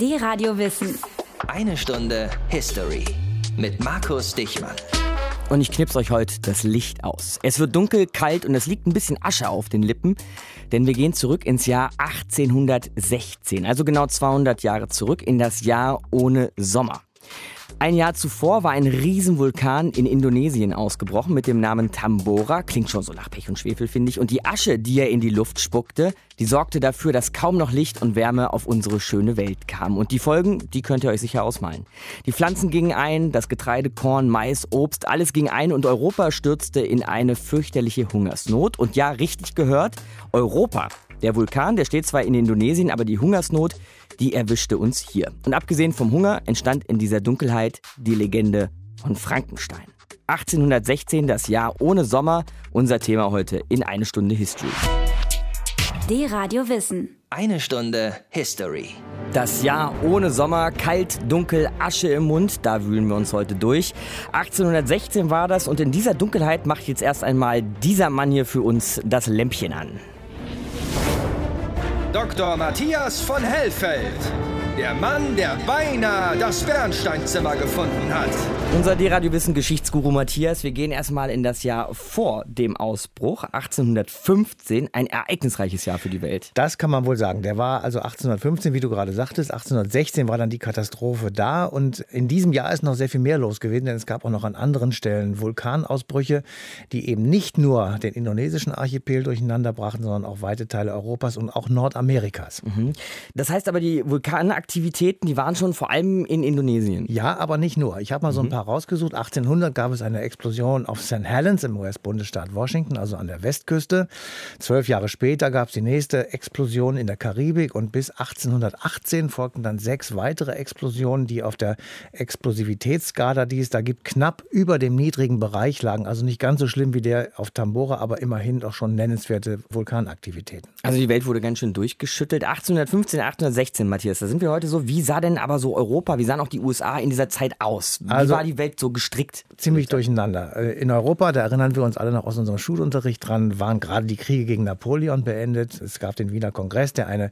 Die Radio Wissen. Eine Stunde History mit Markus Dichmann. Und ich knipse euch heute das Licht aus. Es wird dunkel, kalt und es liegt ein bisschen Asche auf den Lippen, denn wir gehen zurück ins Jahr 1816, also genau 200 Jahre zurück in das Jahr ohne Sommer. Ein Jahr zuvor war ein Riesenvulkan in Indonesien ausgebrochen mit dem Namen Tambora. Klingt schon so nach Pech und Schwefel, finde ich. Und die Asche, die er in die Luft spuckte, die sorgte dafür, dass kaum noch Licht und Wärme auf unsere schöne Welt kam. Und die Folgen, die könnt ihr euch sicher ausmalen. Die Pflanzen gingen ein, das Getreide, Korn, Mais, Obst, alles ging ein und Europa stürzte in eine fürchterliche Hungersnot. Und ja, richtig gehört, Europa. Der Vulkan, der steht zwar in Indonesien, aber die Hungersnot, die erwischte uns hier. Und abgesehen vom Hunger entstand in dieser Dunkelheit die Legende von Frankenstein. 1816, das Jahr ohne Sommer, unser Thema heute in eine Stunde History. Die Radio Wissen. Eine Stunde History. Das Jahr ohne Sommer, kalt, dunkel, Asche im Mund, da wühlen wir uns heute durch. 1816 war das und in dieser Dunkelheit macht jetzt erst einmal dieser Mann hier für uns das Lämpchen an. Dr. Matthias von Hellfeld. Der Mann, der beinahe das Bernsteinzimmer gefunden hat. Unser D-Radio-Wissen Geschichtsguru Matthias, wir gehen erstmal in das Jahr vor dem Ausbruch, 1815, ein ereignisreiches Jahr für die Welt. Das kann man wohl sagen. Der war also 1815, wie du gerade sagtest. 1816 war dann die Katastrophe da und in diesem Jahr ist noch sehr viel mehr los gewesen, denn es gab auch noch an anderen Stellen Vulkanausbrüche, die eben nicht nur den indonesischen Archipel durcheinander brachten, sondern auch weite Teile Europas und auch Nordamerikas. Mhm. Das heißt aber, die Vulkanaktivitäten Aktivitäten, die waren schon vor allem in Indonesien. Ja, aber nicht nur. Ich habe mal so ein paar rausgesucht. 1800 gab es eine Explosion auf St. Helens im US-Bundesstaat Washington, also an der Westküste. Zwölf Jahre später gab es die nächste Explosion in der Karibik und bis 1818 folgten dann sechs weitere Explosionen, die auf der Explosivitätsskala, die es da gibt, knapp über dem niedrigen Bereich lagen. Also nicht ganz so schlimm wie der auf Tambora, aber immerhin doch schon nennenswerte Vulkanaktivitäten. Also die Welt wurde ganz schön durchgeschüttelt. 1815, 1816, Matthias, da sind wir heute so. Wie sah denn aber so Europa, wie sahen auch die USA in dieser Zeit aus? Wie Also- war die Welt so gestrickt? Ziemlich durcheinander. Äh, In Europa, da erinnern wir uns alle noch aus unserem Schulunterricht dran, waren gerade die Kriege gegen Napoleon beendet. Es gab den Wiener Kongress, der eine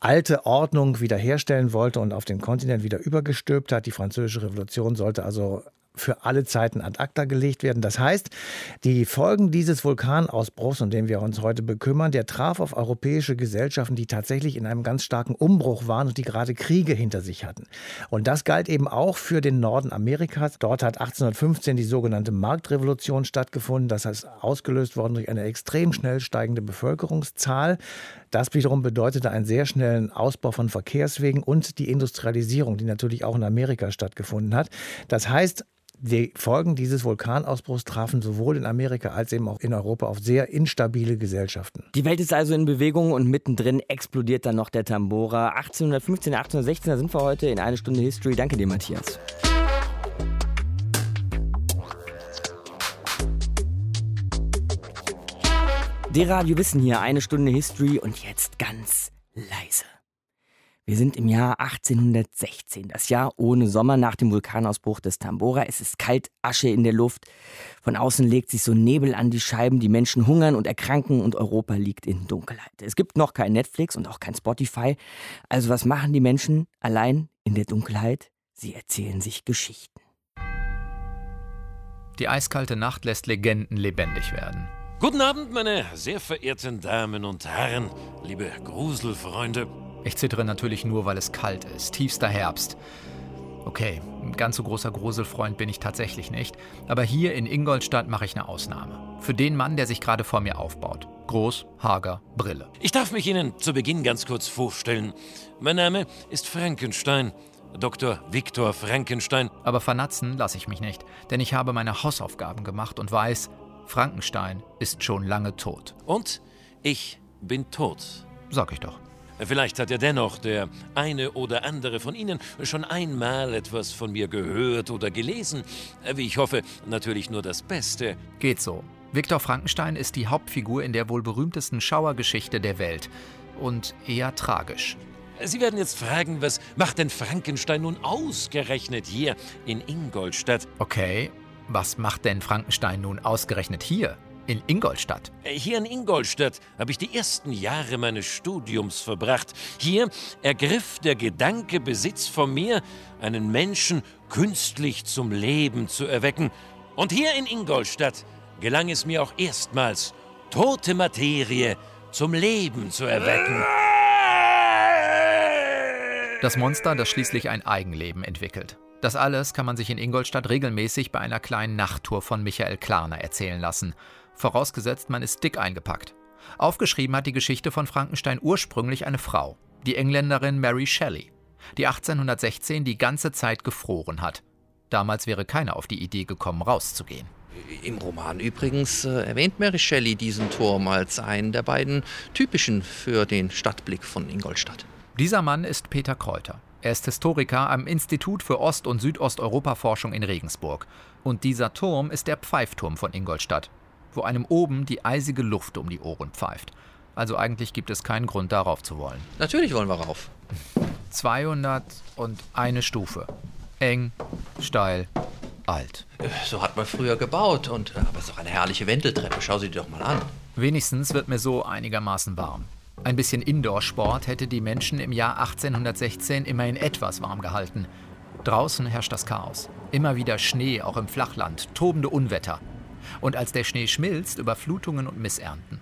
alte Ordnung wiederherstellen wollte und auf den Kontinent wieder übergestülpt hat. Die Französische Revolution sollte also für alle Zeiten ad acta gelegt werden. Das heißt, die Folgen dieses Vulkanausbruchs, um den wir uns heute bekümmern, der traf auf europäische Gesellschaften, die tatsächlich in einem ganz starken Umbruch waren und die gerade Kriege hinter sich hatten. Und das galt eben auch für den Norden Amerikas. Dort hat 1815 die sogenannte Marktrevolution stattgefunden. Das heißt, ausgelöst worden durch eine extrem schnell steigende Bevölkerungszahl. Das wiederum bedeutete einen sehr schnellen Ausbau von Verkehrswegen und die Industrialisierung, die natürlich auch in Amerika stattgefunden hat. Das heißt, die Folgen dieses Vulkanausbruchs trafen sowohl in Amerika als eben auch in Europa auf sehr instabile Gesellschaften. Die Welt ist also in Bewegung und mittendrin explodiert dann noch der Tambora. 1815, 1816, da sind wir heute in eine Stunde History. Danke dir, Matthias. D-Radio Wissen hier, eine Stunde History und jetzt ganz leise. Wir sind im Jahr 1816, das Jahr ohne Sommer nach dem Vulkanausbruch des Tambora. Es ist kalt, Asche in der Luft. Von außen legt sich so Nebel an die Scheiben. Die Menschen hungern und erkranken und Europa liegt in Dunkelheit. Es gibt noch kein Netflix und auch kein Spotify. Also was machen die Menschen allein in der Dunkelheit? Sie erzählen sich Geschichten. Die eiskalte Nacht lässt Legenden lebendig werden. Guten Abend, meine sehr verehrten Damen und Herren, liebe Gruselfreunde. Ich zittere natürlich nur, weil es kalt ist. Tiefster Herbst. Okay, ein ganz so großer Gruselfreund bin ich tatsächlich nicht. Aber hier in Ingolstadt mache ich eine Ausnahme. Für den Mann, der sich gerade vor mir aufbaut. Groß, hager, Brille. Ich darf mich Ihnen zu Beginn ganz kurz vorstellen. Mein Name ist Frankenstein, Dr. Viktor Frankenstein. Aber vernatzen lasse ich mich nicht, denn ich habe meine Hausaufgaben gemacht und weiß, Frankenstein ist schon lange tot. Und ich bin tot. Sag ich doch. Vielleicht hat ja dennoch der eine oder andere von Ihnen schon einmal etwas von mir gehört oder gelesen. Wie ich hoffe, natürlich nur das Beste. Geht so. Viktor Frankenstein ist die Hauptfigur in der wohl berühmtesten Schauergeschichte der Welt. Und eher tragisch. Sie werden jetzt fragen, was macht denn Frankenstein nun ausgerechnet hier in Ingolstadt? Okay, was macht denn Frankenstein nun ausgerechnet hier? In Ingolstadt. Hier in Ingolstadt habe ich die ersten Jahre meines Studiums verbracht. Hier ergriff der Gedanke Besitz von mir, einen Menschen künstlich zum Leben zu erwecken. Und hier in Ingolstadt gelang es mir auch erstmals, tote Materie zum Leben zu erwecken. Das Monster, das schließlich ein Eigenleben entwickelt. Das alles kann man sich in Ingolstadt regelmäßig bei einer kleinen Nachttour von Michael Klarner erzählen lassen. Vorausgesetzt, man ist dick eingepackt. Aufgeschrieben hat die Geschichte von Frankenstein ursprünglich eine Frau, die Engländerin Mary Shelley, die 1816 die ganze Zeit gefroren hat. Damals wäre keiner auf die Idee gekommen, rauszugehen. Im Roman übrigens äh, erwähnt Mary Shelley diesen Turm als einen der beiden typischen für den Stadtblick von Ingolstadt. Dieser Mann ist Peter Kräuter. Er ist Historiker am Institut für Ost- und Südosteuropa-Forschung in Regensburg. Und dieser Turm ist der Pfeifturm von Ingolstadt, wo einem oben die eisige Luft um die Ohren pfeift. Also eigentlich gibt es keinen Grund, darauf zu wollen. Natürlich wollen wir rauf. 201 Stufe. Eng, steil, alt. So hat man früher gebaut. Und, äh, aber es ist doch eine herrliche Wendeltreppe. Schau sie dir doch mal an. Wenigstens wird mir so einigermaßen warm. Ein bisschen Indoor-Sport hätte die Menschen im Jahr 1816 immerhin etwas warm gehalten. Draußen herrscht das Chaos. Immer wieder Schnee, auch im Flachland, tobende Unwetter. Und als der Schnee schmilzt, Überflutungen und Missernten.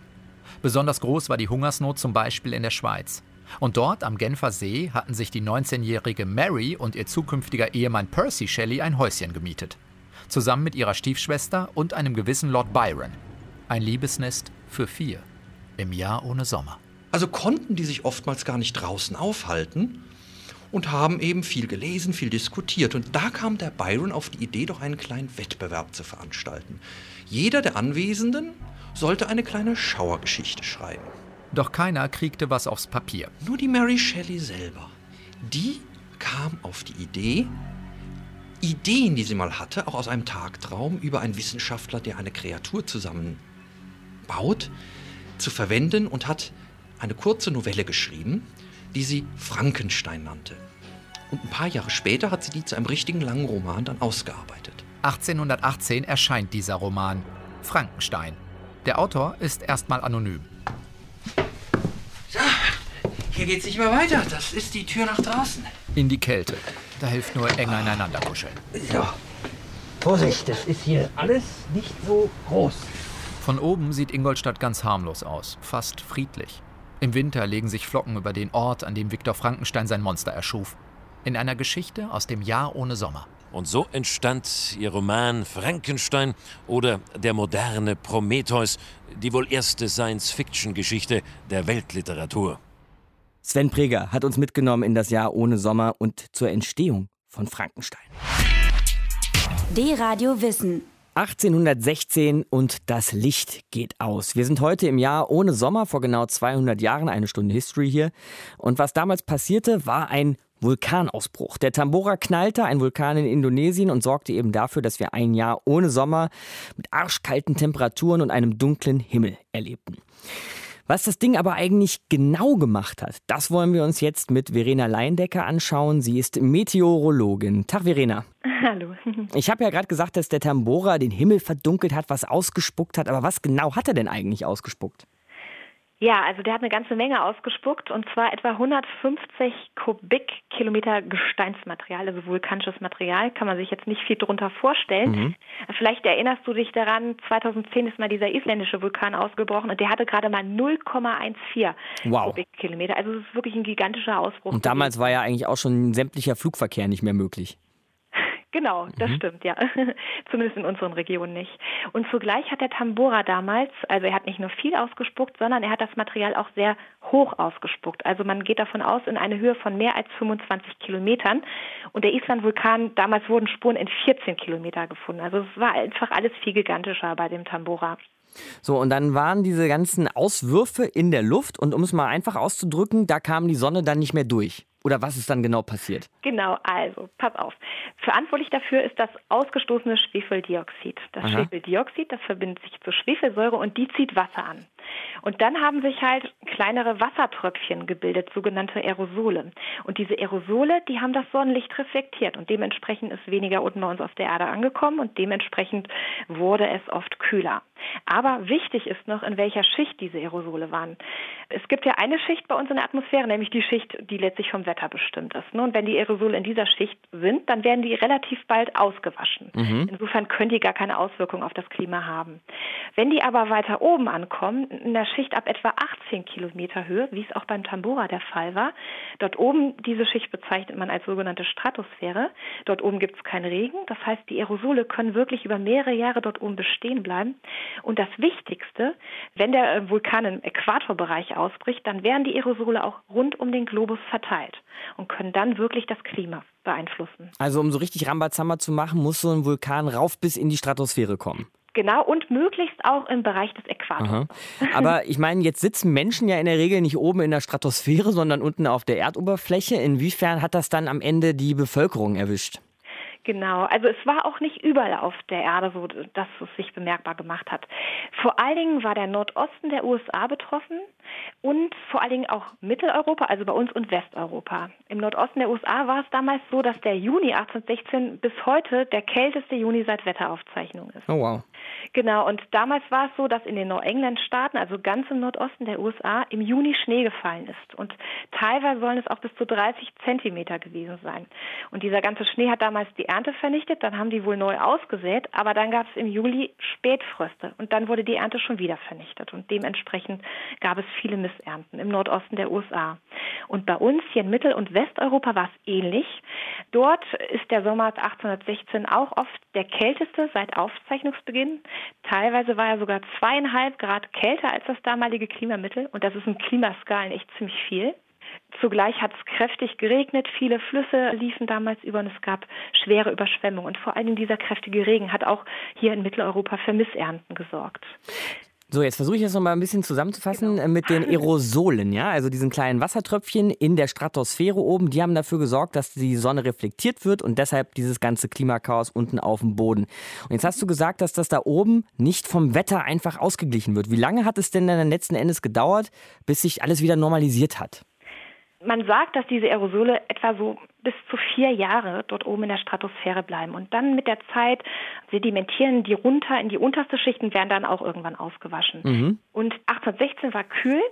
Besonders groß war die Hungersnot zum Beispiel in der Schweiz. Und dort am Genfer See hatten sich die 19-jährige Mary und ihr zukünftiger Ehemann Percy Shelley ein Häuschen gemietet. Zusammen mit ihrer Stiefschwester und einem gewissen Lord Byron. Ein Liebesnest für vier. Im Jahr ohne Sommer. Also konnten die sich oftmals gar nicht draußen aufhalten und haben eben viel gelesen, viel diskutiert. Und da kam der Byron auf die Idee, doch einen kleinen Wettbewerb zu veranstalten. Jeder der Anwesenden sollte eine kleine Schauergeschichte schreiben. Doch keiner kriegte was aufs Papier. Nur die Mary Shelley selber. Die kam auf die Idee, Ideen, die sie mal hatte, auch aus einem Tagtraum über einen Wissenschaftler, der eine Kreatur zusammenbaut, zu verwenden und hat eine kurze Novelle geschrieben, die sie Frankenstein nannte. Und ein paar Jahre später hat sie die zu einem richtigen langen Roman dann ausgearbeitet. 1818 erscheint dieser Roman Frankenstein. Der Autor ist erstmal anonym. So, hier geht's nicht mehr weiter. Das ist die Tür nach draußen. In die Kälte. Da hilft nur enger ineinander kuscheln. So. Vorsicht, das ist hier alles nicht so groß. Von oben sieht Ingolstadt ganz harmlos aus, fast friedlich. Im Winter legen sich Flocken über den Ort, an dem Viktor Frankenstein sein Monster erschuf. In einer Geschichte aus dem Jahr ohne Sommer. Und so entstand ihr Roman Frankenstein oder der moderne Prometheus, die wohl erste Science-Fiction-Geschichte der Weltliteratur. Sven Preger hat uns mitgenommen in das Jahr ohne Sommer und zur Entstehung von Frankenstein. D-Radio Wissen. 1816 und das Licht geht aus. Wir sind heute im Jahr ohne Sommer, vor genau 200 Jahren, eine Stunde History hier. Und was damals passierte, war ein Vulkanausbruch. Der Tambora knallte, ein Vulkan in Indonesien, und sorgte eben dafür, dass wir ein Jahr ohne Sommer mit arschkalten Temperaturen und einem dunklen Himmel erlebten. Was das Ding aber eigentlich genau gemacht hat, das wollen wir uns jetzt mit Verena Leindecker anschauen. Sie ist Meteorologin. Tag, Verena. Hallo. Ich habe ja gerade gesagt, dass der Tambora den Himmel verdunkelt hat, was ausgespuckt hat. Aber was genau hat er denn eigentlich ausgespuckt? Ja, also der hat eine ganze Menge ausgespuckt und zwar etwa 150 Kubikkilometer Gesteinsmaterial, also vulkanisches Material, kann man sich jetzt nicht viel drunter vorstellen. Mhm. Vielleicht erinnerst du dich daran, 2010 ist mal dieser isländische Vulkan ausgebrochen und der hatte gerade mal 0,14 Wow. Kubikkilometer. Also es ist wirklich ein gigantischer Ausbruch. Und damals war ja eigentlich auch schon sämtlicher Flugverkehr nicht mehr möglich. Genau, das stimmt, ja. Zumindest in unseren Regionen nicht. Und zugleich hat der Tambora damals, also er hat nicht nur viel ausgespuckt, sondern er hat das Material auch sehr hoch ausgespuckt. Also man geht davon aus, in eine Höhe von mehr als 25 Kilometern. Und der Island-Vulkan, damals wurden Spuren in 14 Kilometer gefunden. Also es war einfach alles viel gigantischer bei dem Tambora. So, und dann waren diese ganzen Auswürfe in der Luft und um es mal einfach auszudrücken, da kam die Sonne dann nicht mehr durch. Oder was ist dann genau passiert? Genau, also, pass auf. Verantwortlich dafür ist das ausgestoßene Schwefeldioxid. Das Aha. Schwefeldioxid, das verbindet sich zur Schwefelsäure und die zieht Wasser an. Und dann haben sich halt kleinere Wassertröpfchen gebildet, sogenannte Aerosole. Und diese Aerosole, die haben das Sonnenlicht reflektiert und dementsprechend ist weniger unten bei uns auf der Erde angekommen und dementsprechend wurde es oft kühler. Aber wichtig ist noch, in welcher Schicht diese Aerosole waren. Es gibt ja eine Schicht bei uns in der Atmosphäre, nämlich die Schicht, die letztlich vom Wetter bestimmt ist. Ne? Und wenn die Aerosole in dieser Schicht sind, dann werden die relativ bald ausgewaschen. Mhm. Insofern können die gar keine Auswirkung auf das Klima haben. Wenn die aber weiter oben ankommen, in der Schicht ab etwa 18 Kilometer Höhe, wie es auch beim Tambora der Fall war, dort oben, diese Schicht bezeichnet man als sogenannte Stratosphäre. Dort oben gibt es keinen Regen. Das heißt, die Aerosole können wirklich über mehrere Jahre dort oben bestehen bleiben. Und das Wichtigste, wenn der Vulkan im Äquatorbereich ausbricht, dann werden die Aerosole auch rund um den Globus verteilt und können dann wirklich das Klima beeinflussen. Also um so richtig Rambazamba zu machen, muss so ein Vulkan rauf bis in die Stratosphäre kommen. Genau, und möglichst auch im Bereich des Äquators. Aha. Aber ich meine, jetzt sitzen Menschen ja in der Regel nicht oben in der Stratosphäre, sondern unten auf der Erdoberfläche. Inwiefern hat das dann am Ende die Bevölkerung erwischt? Genau, also es war auch nicht überall auf der Erde so, dass es sich bemerkbar gemacht hat. Vor allen Dingen war der Nordosten der USA betroffen und vor allen Dingen auch Mitteleuropa, also bei uns und Westeuropa. Im Nordosten der USA war es damals so, dass der Juni 1816 bis heute der kälteste Juni seit Wetteraufzeichnung ist. Oh wow. Genau, und damals war es so, dass in den Neuengland-Staaten, also ganz im Nordosten der USA, im Juni Schnee gefallen ist. Und teilweise sollen es auch bis zu 30 Zentimeter gewesen sein. Und dieser ganze Schnee hat damals die Ernte vernichtet, dann haben die wohl neu ausgesät, aber dann gab es im Juli Spätfröste und dann wurde die Ernte schon wieder vernichtet. Und dementsprechend gab es viele Missernten im Nordosten der USA. Und bei uns hier in Mittel- und Westeuropa war es ähnlich. Dort ist der Sommer 1816 auch oft der kälteste seit Aufzeichnungsbeginn. Teilweise war er sogar zweieinhalb Grad kälter als das damalige Klimamittel und das ist in Klimaskalen echt ziemlich viel. Zugleich hat es kräftig geregnet, viele Flüsse liefen damals über und es gab schwere Überschwemmungen. Und vor allem dieser kräftige Regen hat auch hier in Mitteleuropa für Missernten gesorgt. So, jetzt versuche ich das nochmal ein bisschen zusammenzufassen genau. mit den Aerosolen, ja, also diesen kleinen Wassertröpfchen in der Stratosphäre oben, die haben dafür gesorgt, dass die Sonne reflektiert wird und deshalb dieses ganze Klimakaos unten auf dem Boden. Und jetzt hast du gesagt, dass das da oben nicht vom Wetter einfach ausgeglichen wird. Wie lange hat es denn dann letzten Endes gedauert, bis sich alles wieder normalisiert hat? Man sagt, dass diese Aerosole etwa so bis zu vier Jahre dort oben in der Stratosphäre bleiben. Und dann mit der Zeit sedimentieren die runter in die unterste Schicht und werden dann auch irgendwann ausgewaschen. Mhm. Und 1816 war kühl.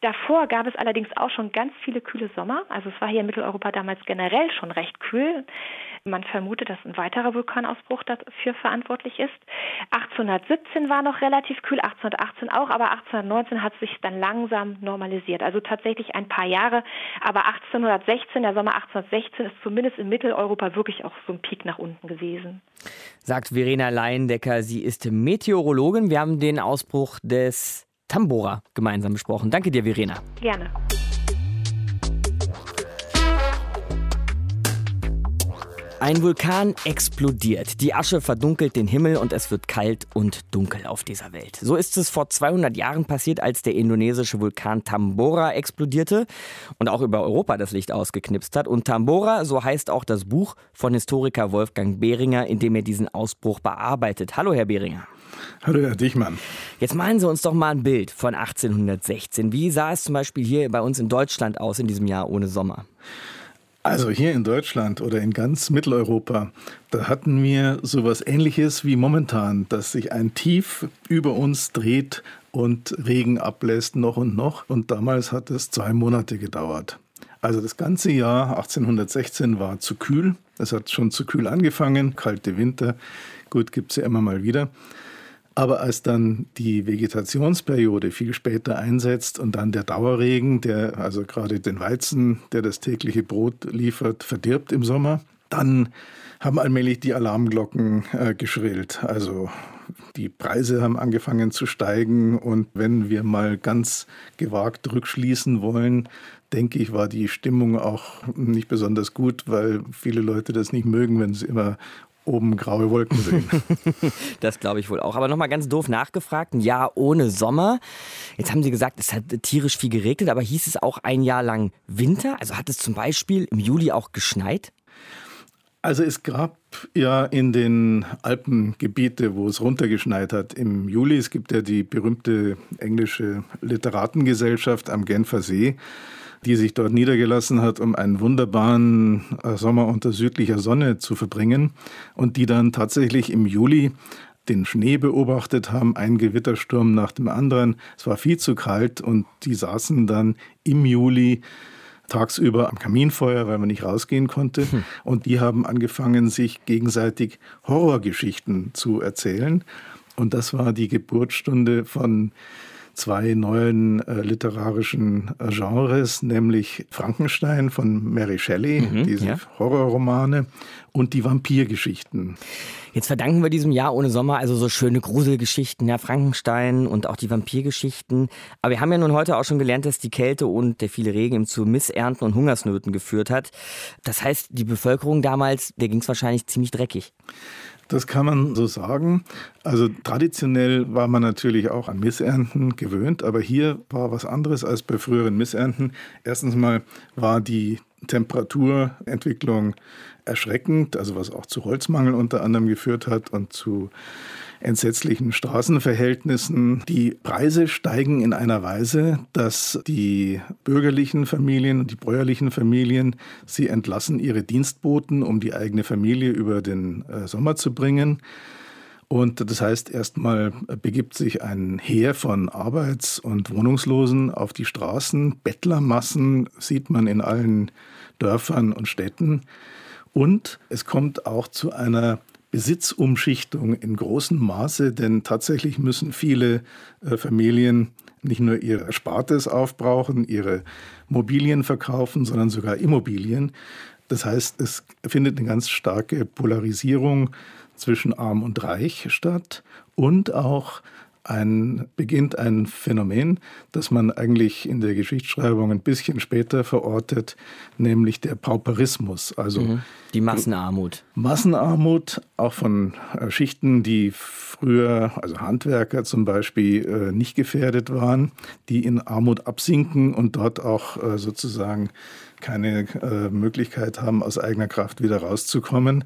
Davor gab es allerdings auch schon ganz viele kühle Sommer. Also es war hier in Mitteleuropa damals generell schon recht kühl. Man vermutet, dass ein weiterer Vulkanausbruch dafür verantwortlich ist. 1817 war noch relativ kühl, 1818 auch, aber 1819 hat sich dann langsam normalisiert. Also tatsächlich ein paar Jahre. Aber 1816, der Sommer 1816 ist zumindest in Mitteleuropa wirklich auch so ein Peak nach unten gewesen. Sagt Verena Leindecker, sie ist Meteorologin. Wir haben den Ausbruch des Tambora gemeinsam besprochen. Danke dir, Verena. Gerne. Ein Vulkan explodiert. Die Asche verdunkelt den Himmel und es wird kalt und dunkel auf dieser Welt. So ist es vor 200 Jahren passiert, als der indonesische Vulkan Tambora explodierte und auch über Europa das Licht ausgeknipst hat. Und Tambora, so heißt auch das Buch von Historiker Wolfgang Behringer, in dem er diesen Ausbruch bearbeitet. Hallo, Herr Behringer. Hallo, Herr Dichmann. Jetzt malen Sie uns doch mal ein Bild von 1816. Wie sah es zum Beispiel hier bei uns in Deutschland aus in diesem Jahr ohne Sommer? Also hier in Deutschland oder in ganz Mitteleuropa, da hatten wir sowas ähnliches wie momentan, dass sich ein Tief über uns dreht und Regen ablässt noch und noch. Und damals hat es zwei Monate gedauert. Also das ganze Jahr 1816 war zu kühl. Es hat schon zu kühl angefangen, kalte Winter. Gut, gibt es ja immer mal wieder. Aber als dann die Vegetationsperiode viel später einsetzt und dann der Dauerregen, der also gerade den Weizen, der das tägliche Brot liefert, verdirbt im Sommer, dann haben allmählich die Alarmglocken äh, geschrillt. Also die Preise haben angefangen zu steigen und wenn wir mal ganz gewagt rückschließen wollen, denke ich, war die Stimmung auch nicht besonders gut, weil viele Leute das nicht mögen, wenn sie immer oben graue Wolken sehen. das glaube ich wohl auch. Aber nochmal ganz doof nachgefragt, ein Jahr ohne Sommer. Jetzt haben Sie gesagt, es hat tierisch viel geregnet, aber hieß es auch ein Jahr lang Winter? Also hat es zum Beispiel im Juli auch geschneit? Also es gab ja in den Alpengebiete, wo es runtergeschneit hat, im Juli, es gibt ja die berühmte englische Literatengesellschaft am Genfer See, die sich dort niedergelassen hat, um einen wunderbaren äh, Sommer unter südlicher Sonne zu verbringen und die dann tatsächlich im Juli den Schnee beobachtet haben, einen Gewittersturm nach dem anderen. Es war viel zu kalt und die saßen dann im Juli tagsüber am Kaminfeuer, weil man nicht rausgehen konnte. Hm. Und die haben angefangen, sich gegenseitig Horrorgeschichten zu erzählen. Und das war die Geburtsstunde von zwei neuen äh, literarischen äh, Genres, nämlich Frankenstein von Mary Shelley, mhm, diese ja. Horrorromane, und die Vampirgeschichten. Jetzt verdanken wir diesem Jahr ohne Sommer also so schöne Gruselgeschichten, ja, Frankenstein und auch die Vampirgeschichten. Aber wir haben ja nun heute auch schon gelernt, dass die Kälte und der viele Regen eben zu Missernten und Hungersnöten geführt hat. Das heißt, die Bevölkerung damals, der ging es wahrscheinlich ziemlich dreckig. Das kann man so sagen. Also traditionell war man natürlich auch an Missernten gewöhnt, aber hier war was anderes als bei früheren Missernten. Erstens mal war die Temperaturentwicklung erschreckend, also was auch zu Holzmangel unter anderem geführt hat und zu entsetzlichen Straßenverhältnissen. Die Preise steigen in einer Weise, dass die bürgerlichen Familien und die bäuerlichen Familien, sie entlassen ihre Dienstboten, um die eigene Familie über den äh, Sommer zu bringen. Und das heißt, erstmal begibt sich ein Heer von Arbeits- und Wohnungslosen auf die Straßen. Bettlermassen sieht man in allen Dörfern und Städten. Und es kommt auch zu einer Besitzumschichtung in großem Maße, denn tatsächlich müssen viele äh, Familien nicht nur ihr Erspartes aufbrauchen, ihre Mobilien verkaufen, sondern sogar Immobilien. Das heißt, es findet eine ganz starke Polarisierung zwischen arm und reich statt und auch ein, beginnt ein Phänomen, das man eigentlich in der Geschichtsschreibung ein bisschen später verortet, nämlich der Pauperismus. Also mhm. die Massenarmut. Massenarmut, auch von äh, Schichten, die früher, also Handwerker zum Beispiel, äh, nicht gefährdet waren, die in Armut absinken und dort auch äh, sozusagen keine Möglichkeit haben, aus eigener Kraft wieder rauszukommen.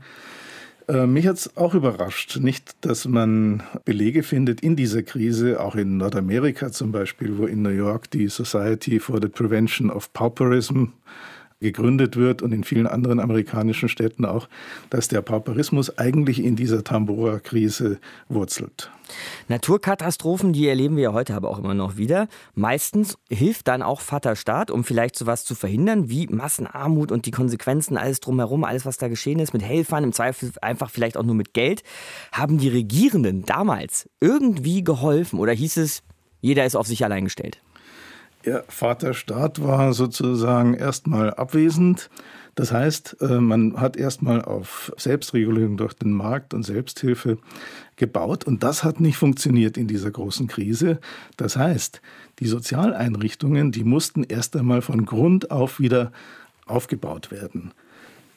Äh, mich hat es auch überrascht, nicht, dass man Belege findet in dieser Krise, auch in Nordamerika zum Beispiel, wo in New York die Society for the Prevention of Pauperism gegründet wird und in vielen anderen amerikanischen Städten auch, dass der Pauperismus eigentlich in dieser Tambora-Krise wurzelt. Naturkatastrophen, die erleben wir ja heute aber auch immer noch wieder. Meistens hilft dann auch Vaterstaat, um vielleicht sowas zu verhindern, wie Massenarmut und die Konsequenzen, alles drumherum, alles, was da geschehen ist, mit Helfern, im Zweifel einfach vielleicht auch nur mit Geld. Haben die Regierenden damals irgendwie geholfen oder hieß es, jeder ist auf sich allein gestellt? Ja, Vaterstaat war sozusagen erstmal abwesend. Das heißt, äh, man hat erstmal auf Selbstregulierung durch den Markt und Selbsthilfe gebaut und das hat nicht funktioniert in dieser großen Krise. Das heißt, die Sozialeinrichtungen, die mussten erst einmal von Grund auf wieder aufgebaut werden.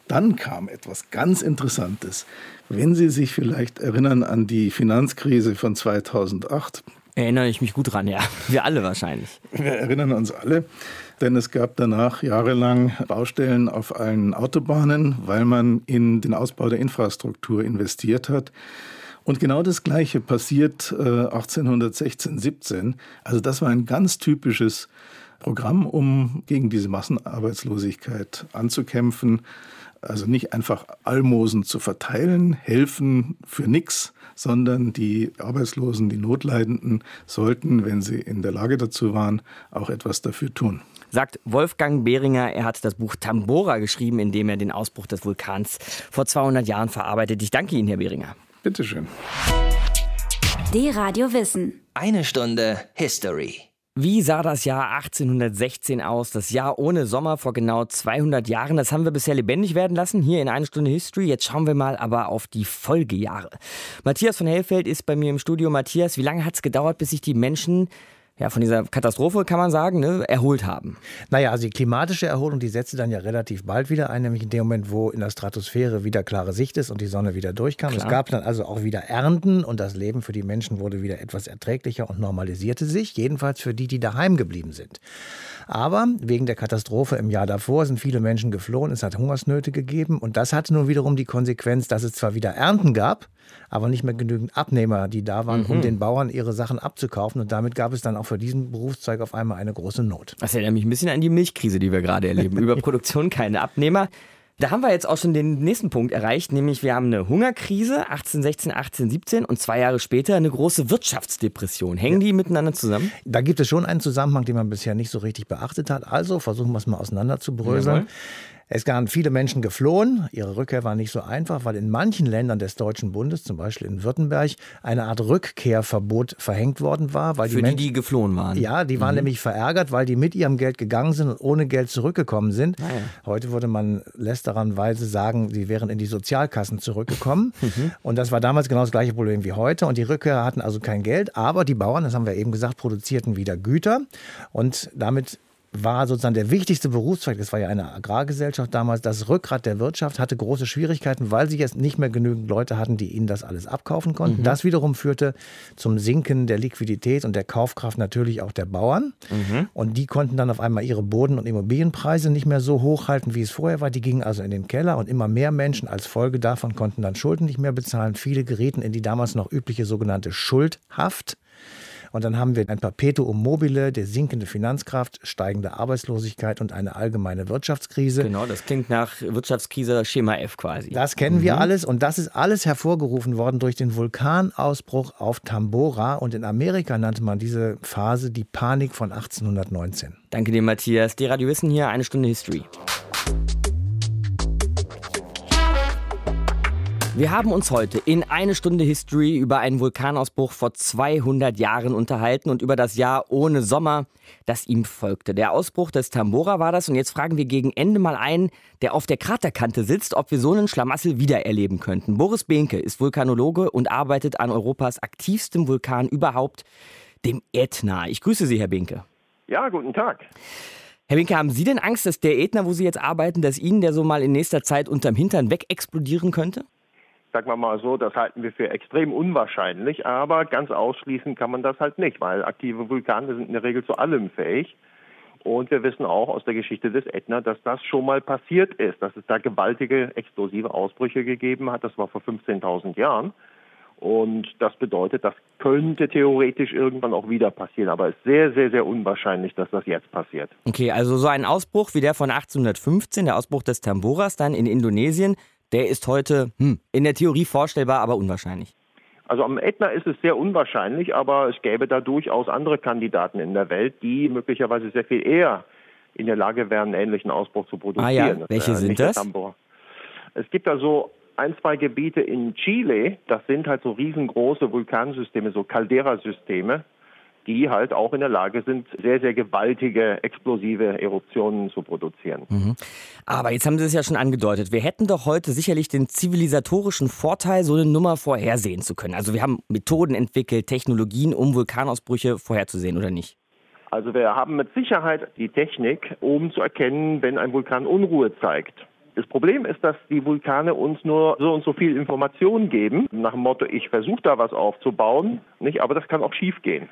Dann kam etwas ganz Interessantes. Wenn Sie sich vielleicht erinnern an die Finanzkrise von 2008, Erinnere ich mich gut dran, ja. Wir alle wahrscheinlich. Wir erinnern uns alle, denn es gab danach jahrelang Baustellen auf allen Autobahnen, weil man in den Ausbau der Infrastruktur investiert hat. Und genau das Gleiche passiert äh, 1816, 17. Also das war ein ganz typisches Programm, um gegen diese Massenarbeitslosigkeit anzukämpfen. Also nicht einfach Almosen zu verteilen, helfen für nichts, sondern die Arbeitslosen, die Notleidenden sollten, wenn sie in der Lage dazu waren, auch etwas dafür tun. Sagt Wolfgang Behringer, er hat das Buch Tambora geschrieben, in dem er den Ausbruch des Vulkans vor 200 Jahren verarbeitet. Ich danke Ihnen, Herr Behringer. Bitteschön. Die Radio Wissen. Eine Stunde History. Wie sah das Jahr 1816 aus? Das Jahr ohne Sommer vor genau 200 Jahren. Das haben wir bisher lebendig werden lassen hier in eine Stunde History. Jetzt schauen wir mal aber auf die Folgejahre. Matthias von Hellfeld ist bei mir im Studio. Matthias, wie lange hat es gedauert, bis sich die Menschen ja, von dieser Katastrophe, kann man sagen, ne, erholt haben. Naja, also die klimatische Erholung, die setzte dann ja relativ bald wieder ein, nämlich in dem Moment, wo in der Stratosphäre wieder klare Sicht ist und die Sonne wieder durchkam. Klar. Es gab dann also auch wieder Ernten und das Leben für die Menschen wurde wieder etwas erträglicher und normalisierte sich, jedenfalls für die, die daheim geblieben sind. Aber wegen der Katastrophe im Jahr davor sind viele Menschen geflohen. Es hat Hungersnöte gegeben. Und das hatte nun wiederum die Konsequenz, dass es zwar wieder Ernten gab, aber nicht mehr genügend Abnehmer, die da waren, mhm. um den Bauern ihre Sachen abzukaufen. Und damit gab es dann auch für diesen Berufszweig auf einmal eine große Not. Das erinnert mich ein bisschen an die Milchkrise, die wir gerade erleben. Überproduktion, keine Abnehmer. Da haben wir jetzt auch schon den nächsten Punkt erreicht, nämlich wir haben eine Hungerkrise 1816, 1817 und zwei Jahre später eine große Wirtschaftsdepression. Hängen ja. die miteinander zusammen? Da gibt es schon einen Zusammenhang, den man bisher nicht so richtig beachtet hat. Also versuchen wir es mal auseinander zu bröseln. Jawohl. Es waren viele Menschen geflohen. Ihre Rückkehr war nicht so einfach, weil in manchen Ländern des Deutschen Bundes, zum Beispiel in Württemberg, eine Art Rückkehrverbot verhängt worden war. Weil Für die, Menschen, die, die geflohen waren. Ja, die waren mhm. nämlich verärgert, weil die mit ihrem Geld gegangen sind und ohne Geld zurückgekommen sind. Ah, ja. Heute würde man lästeranweise sagen, sie wären in die Sozialkassen zurückgekommen. Mhm. Und das war damals genau das gleiche Problem wie heute. Und die Rückkehrer hatten also kein Geld, aber die Bauern, das haben wir eben gesagt, produzierten wieder Güter. Und damit war sozusagen der wichtigste Berufszweig, das war ja eine Agrargesellschaft damals, das Rückgrat der Wirtschaft hatte große Schwierigkeiten, weil sie jetzt nicht mehr genügend Leute hatten, die ihnen das alles abkaufen konnten. Mhm. Das wiederum führte zum Sinken der Liquidität und der Kaufkraft natürlich auch der Bauern. Mhm. Und die konnten dann auf einmal ihre Boden- und Immobilienpreise nicht mehr so hochhalten, wie es vorher war. Die gingen also in den Keller und immer mehr Menschen als Folge davon konnten dann Schulden nicht mehr bezahlen. Viele gerieten in die damals noch übliche sogenannte Schuldhaft. Und dann haben wir ein Perpetuum mobile, der sinkende Finanzkraft, steigende Arbeitslosigkeit und eine allgemeine Wirtschaftskrise. Genau, das klingt nach Wirtschaftskrise Schema F quasi. Das kennen mhm. wir alles und das ist alles hervorgerufen worden durch den Vulkanausbruch auf Tambora und in Amerika nannte man diese Phase die Panik von 1819. Danke dir, Matthias. Die Radio Wissen hier, eine Stunde History. Wir haben uns heute in eine Stunde History über einen Vulkanausbruch vor 200 Jahren unterhalten und über das Jahr ohne Sommer, das ihm folgte. Der Ausbruch des Tambora war das und jetzt fragen wir gegen Ende mal einen, der auf der Kraterkante sitzt, ob wir so einen Schlamassel wiedererleben könnten. Boris Behnke ist Vulkanologe und arbeitet an Europas aktivstem Vulkan überhaupt, dem Ätna. Ich grüße Sie, Herr Behnke. Ja, guten Tag. Herr Winke, haben Sie denn Angst, dass der Ätna, wo Sie jetzt arbeiten, dass Ihnen der so mal in nächster Zeit unterm Hintern wegexplodieren könnte? Sagen wir mal so, das halten wir für extrem unwahrscheinlich, aber ganz ausschließen kann man das halt nicht, weil aktive Vulkane sind in der Regel zu allem fähig. Und wir wissen auch aus der Geschichte des Ätna, dass das schon mal passiert ist, dass es da gewaltige explosive Ausbrüche gegeben hat. Das war vor 15.000 Jahren. Und das bedeutet, das könnte theoretisch irgendwann auch wieder passieren, aber es ist sehr, sehr, sehr unwahrscheinlich, dass das jetzt passiert. Okay, also so ein Ausbruch wie der von 1815, der Ausbruch des Tamboras dann in Indonesien, der ist heute hm, in der Theorie vorstellbar, aber unwahrscheinlich. Also am Ätna ist es sehr unwahrscheinlich, aber es gäbe da durchaus andere Kandidaten in der Welt, die möglicherweise sehr viel eher in der Lage wären, einen ähnlichen Ausbruch zu produzieren. Ah ja, welche sind das? Es gibt da so ein, zwei Gebiete in Chile, das sind halt so riesengroße Vulkansysteme, so Caldera-Systeme die halt auch in der Lage sind, sehr, sehr gewaltige, explosive Eruptionen zu produzieren. Mhm. Aber jetzt haben Sie es ja schon angedeutet, wir hätten doch heute sicherlich den zivilisatorischen Vorteil, so eine Nummer vorhersehen zu können. Also wir haben Methoden entwickelt, Technologien, um Vulkanausbrüche vorherzusehen, oder nicht? Also wir haben mit Sicherheit die Technik, um zu erkennen, wenn ein Vulkan Unruhe zeigt. Das Problem ist, dass die Vulkane uns nur so und so viel Informationen geben, nach dem Motto, ich versuche da was aufzubauen, nicht, aber das kann auch schiefgehen.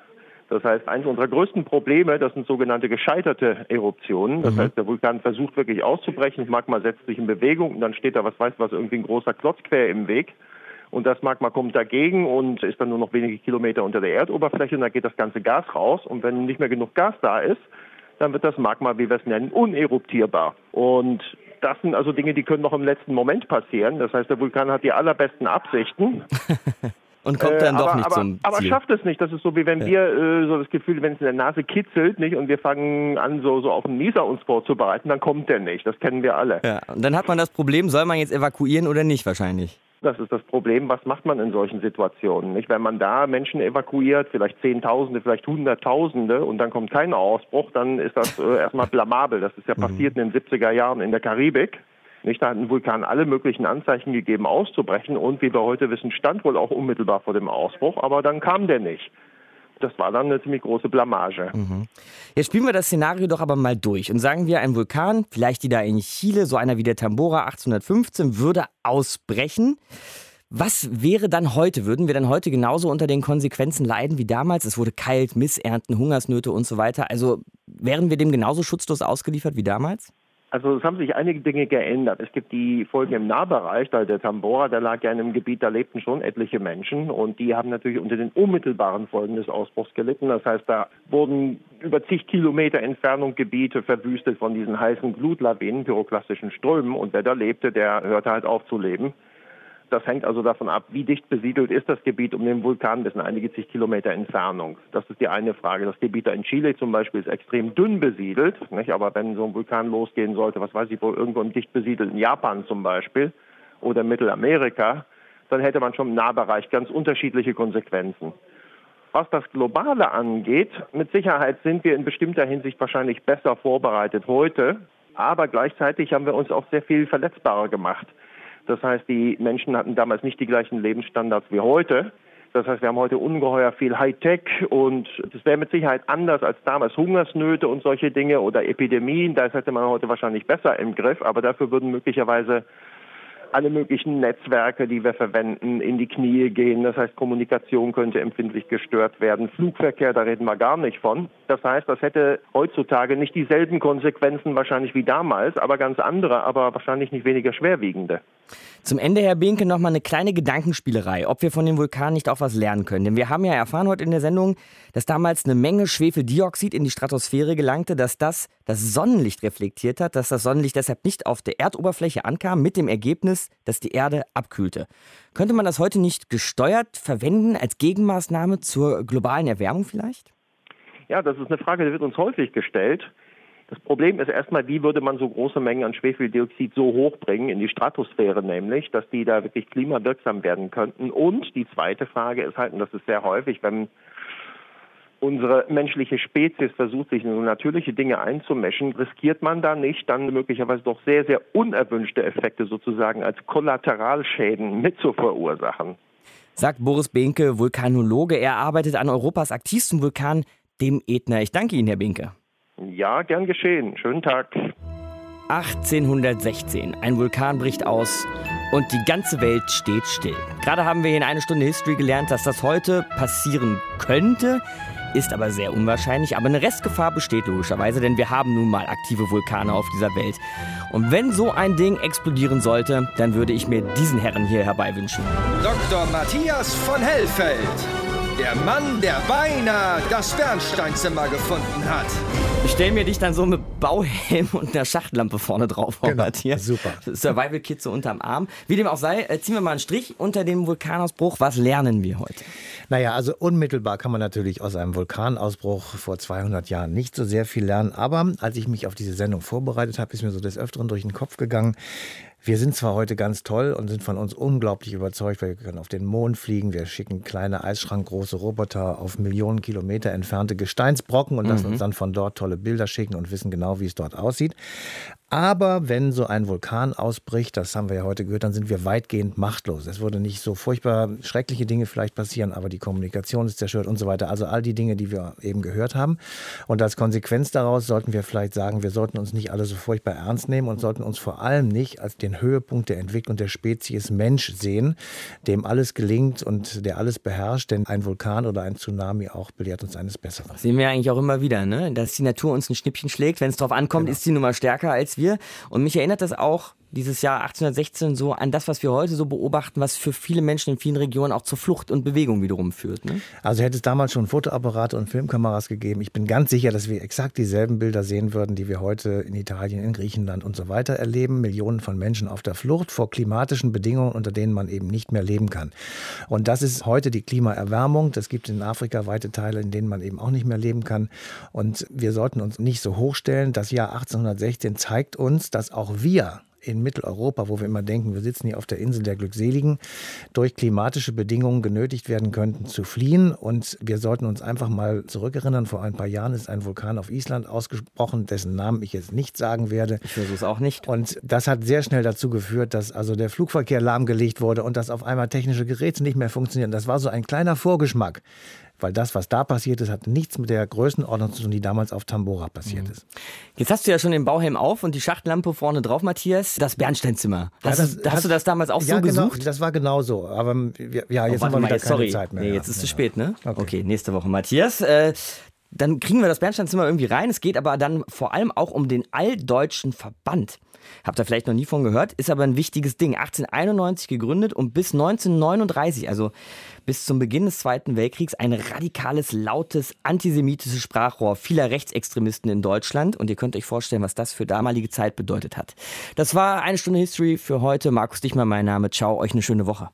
Das heißt, eines unserer größten Probleme, das sind sogenannte gescheiterte Eruptionen. Das mhm. heißt, der Vulkan versucht wirklich auszubrechen, das Magma setzt sich in Bewegung und dann steht da, was weiß was, irgendwie ein großer Klotz quer im Weg. Und das Magma kommt dagegen und ist dann nur noch wenige Kilometer unter der Erdoberfläche und da geht das ganze Gas raus. Und wenn nicht mehr genug Gas da ist, dann wird das Magma, wie wir es nennen, uneruptierbar. Und das sind also Dinge, die können noch im letzten Moment passieren. Das heißt, der Vulkan hat die allerbesten Absichten. Und kommt dann äh, doch aber, nicht aber, zum aber Ziel. schafft es nicht. Das ist so, wie wenn ja. wir äh, so das Gefühl, wenn es in der Nase kitzelt, nicht, und wir fangen an, so, so auf einen Nieser uns vorzubereiten, dann kommt der nicht. Das kennen wir alle. Ja, und dann hat man das Problem, soll man jetzt evakuieren oder nicht wahrscheinlich? Das ist das Problem. Was macht man in solchen Situationen? Nicht? Wenn man da Menschen evakuiert, vielleicht Zehntausende, vielleicht Hunderttausende, und dann kommt kein Ausbruch, dann ist das äh, erstmal blamabel. Das ist ja mhm. passiert in den 70er Jahren in der Karibik. Nicht, da hat ein Vulkan alle möglichen Anzeichen gegeben, auszubrechen und wie wir heute wissen, stand wohl auch unmittelbar vor dem Ausbruch, aber dann kam der nicht. Das war dann eine ziemlich große Blamage. Mhm. Jetzt spielen wir das Szenario doch aber mal durch und sagen wir, ein Vulkan, vielleicht die da in Chile, so einer wie der Tambora 1815, würde ausbrechen. Was wäre dann heute? Würden wir dann heute genauso unter den Konsequenzen leiden wie damals? Es wurde kalt, Missernten, Hungersnöte und so weiter. Also wären wir dem genauso schutzlos ausgeliefert wie damals? Also es haben sich einige Dinge geändert. Es gibt die Folgen im Nahbereich, da der Tambora, der lag ja in einem Gebiet, da lebten schon etliche Menschen und die haben natürlich unter den unmittelbaren Folgen des Ausbruchs gelitten. Das heißt, da wurden über zig Kilometer Entfernung Gebiete verwüstet von diesen heißen Glutlawinen, pyroklastischen Strömen und wer da lebte, der hörte halt auf zu leben. Das hängt also davon ab, wie dicht besiedelt ist das Gebiet um den Vulkan. Das sind einige zig Kilometer Entfernung. Das ist die eine Frage. Das Gebiet da in Chile zum Beispiel ist extrem dünn besiedelt. Nicht? Aber wenn so ein Vulkan losgehen sollte, was weiß ich, wo irgendwo im dicht besiedelten Japan zum Beispiel oder Mittelamerika, dann hätte man schon im Nahbereich ganz unterschiedliche Konsequenzen. Was das Globale angeht, mit Sicherheit sind wir in bestimmter Hinsicht wahrscheinlich besser vorbereitet heute, aber gleichzeitig haben wir uns auch sehr viel verletzbarer gemacht. Das heißt, die Menschen hatten damals nicht die gleichen Lebensstandards wie heute. Das heißt, wir haben heute ungeheuer viel Hightech und das wäre mit Sicherheit anders als damals Hungersnöte und solche Dinge oder Epidemien. Das hätte man heute wahrscheinlich besser im Griff, aber dafür würden möglicherweise alle möglichen Netzwerke, die wir verwenden, in die Knie gehen. Das heißt, Kommunikation könnte empfindlich gestört werden. Flugverkehr, da reden wir gar nicht von. Das heißt, das hätte heutzutage nicht dieselben Konsequenzen wahrscheinlich wie damals, aber ganz andere, aber wahrscheinlich nicht weniger schwerwiegende. Zum Ende, Herr Behnke, noch mal eine kleine Gedankenspielerei, ob wir von dem Vulkan nicht auch was lernen können. Denn wir haben ja erfahren heute in der Sendung, dass damals eine Menge Schwefeldioxid in die Stratosphäre gelangte, dass das das Sonnenlicht reflektiert hat, dass das Sonnenlicht deshalb nicht auf der Erdoberfläche ankam, mit dem Ergebnis, dass die Erde abkühlte. Könnte man das heute nicht gesteuert verwenden als Gegenmaßnahme zur globalen Erwärmung vielleicht? Ja, das ist eine Frage, die wird uns häufig gestellt. Das Problem ist erstmal, wie würde man so große Mengen an Schwefeldioxid so hochbringen in die Stratosphäre nämlich, dass die da wirklich klimawirksam werden könnten. Und die zweite Frage ist halt, und das ist sehr häufig, wenn unsere menschliche Spezies versucht, sich in so natürliche Dinge einzumischen, riskiert man da nicht, dann möglicherweise doch sehr, sehr unerwünschte Effekte sozusagen als Kollateralschäden mit zu verursachen. Sagt Boris Behnke, Vulkanologe. Er arbeitet an Europas aktivstem Vulkan, dem Ätna. Ich danke Ihnen, Herr Behnke. Ja, gern geschehen. Schönen Tag. 1816. Ein Vulkan bricht aus und die ganze Welt steht still. Gerade haben wir in einer Stunde History gelernt, dass das heute passieren könnte, ist aber sehr unwahrscheinlich. Aber eine Restgefahr besteht logischerweise, denn wir haben nun mal aktive Vulkane auf dieser Welt. Und wenn so ein Ding explodieren sollte, dann würde ich mir diesen Herren hier herbei wünschen. Dr. Matthias von Hellfeld. Der Mann, der beinahe das Bernsteinzimmer gefunden hat. Ich stelle mir dich dann so mit Bauhelm und einer Schachtlampe vorne drauf, Genau, Matthias. super. Survival Kit so unterm Arm. Wie dem auch sei, äh, ziehen wir mal einen Strich unter dem Vulkanausbruch. Was lernen wir heute? Naja, also unmittelbar kann man natürlich aus einem Vulkanausbruch vor 200 Jahren nicht so sehr viel lernen. Aber als ich mich auf diese Sendung vorbereitet habe, ist mir so des Öfteren durch den Kopf gegangen. Wir sind zwar heute ganz toll und sind von uns unglaublich überzeugt, weil wir können auf den Mond fliegen, wir schicken kleine eisschrankgroße Roboter auf Millionen Kilometer entfernte Gesteinsbrocken und lassen Mhm. uns dann von dort tolle Bilder schicken und wissen genau, wie es dort aussieht. Aber wenn so ein Vulkan ausbricht, das haben wir ja heute gehört, dann sind wir weitgehend machtlos. Es würde nicht so furchtbar schreckliche Dinge vielleicht passieren, aber die Kommunikation ist zerstört und so weiter. Also all die Dinge, die wir eben gehört haben. Und als Konsequenz daraus sollten wir vielleicht sagen, wir sollten uns nicht alle so furchtbar ernst nehmen und sollten uns vor allem nicht als den Höhepunkt der Entwicklung der Spezies Mensch sehen, dem alles gelingt und der alles beherrscht. Denn ein Vulkan oder ein Tsunami auch belehrt uns eines Besseren. Sehen wir eigentlich auch immer wieder, ne? dass die Natur uns ein Schnippchen schlägt. Wenn es drauf ankommt, Genau. ist die Nummer stärker als wir. Und mich erinnert das auch, dieses Jahr 1816, so an das, was wir heute so beobachten, was für viele Menschen in vielen Regionen auch zur Flucht und Bewegung wiederum führt. Ne? Also hätte es damals schon Fotoapparate und Filmkameras gegeben. Ich bin ganz sicher, dass wir exakt dieselben Bilder sehen würden, die wir heute in Italien, in Griechenland und so weiter erleben. Millionen von Menschen auf der Flucht vor klimatischen Bedingungen, unter denen man eben nicht mehr leben kann. Und das ist heute die Klimaerwärmung. Das gibt in Afrika weite Teile, in denen man eben auch nicht mehr leben kann. Und wir sollten uns nicht so hochstellen. Das Jahr 1816 zeigt uns, dass auch wir in Mitteleuropa, wo wir immer denken, wir sitzen hier auf der Insel der Glückseligen, durch klimatische Bedingungen genötigt werden könnten zu fliehen. Und wir sollten uns einfach mal zurückerinnern, vor ein paar Jahren ist ein Vulkan auf Island ausgesprochen, dessen Namen ich jetzt nicht sagen werde. Ich versuche es auch nicht. Und das hat sehr schnell dazu geführt, dass also der Flugverkehr lahmgelegt wurde und dass auf einmal technische Geräte nicht mehr funktionieren. Das war so ein kleiner Vorgeschmack weil das, was da passiert ist, hat nichts mit der Größenordnung zu tun, die damals auf Tambora passiert Mhm. ist. Jetzt hast du ja schon den Bauhelm auf und die Schachtlampe vorne drauf, Matthias. Das Bernsteinzimmer. Hast, Ja, das hast hat- du das damals auch ja, so genau, gesucht? Das war genau so. Aber wir, ja, Oh, jetzt warte haben wir mal, wieder jetzt, keine sorry. Zeit mehr. Nee, jetzt ist zu ja. spät, ne? Okay. nächste Woche, Matthias. Äh, dann kriegen wir das Bernsteinzimmer irgendwie rein. Es geht aber dann vor allem auch um den Alldeutschen Verband. Habt ihr vielleicht noch nie von gehört, ist aber ein wichtiges Ding. 1891 gegründet und bis 1939, also bis zum Beginn des Zweiten Weltkriegs, ein radikales, lautes, antisemitisches Sprachrohr vieler Rechtsextremisten in Deutschland. Und ihr könnt euch vorstellen, was das für damalige Zeit bedeutet hat. Das war eine Stunde History für heute. Markus Dichmann, mein Name. Ciao, euch eine schöne Woche.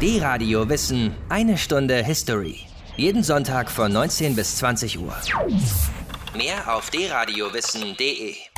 D-Radio Wissen, eine Stunde History. Jeden Sonntag von 19 bis 20 Uhr. Mehr auf dradiowissen.de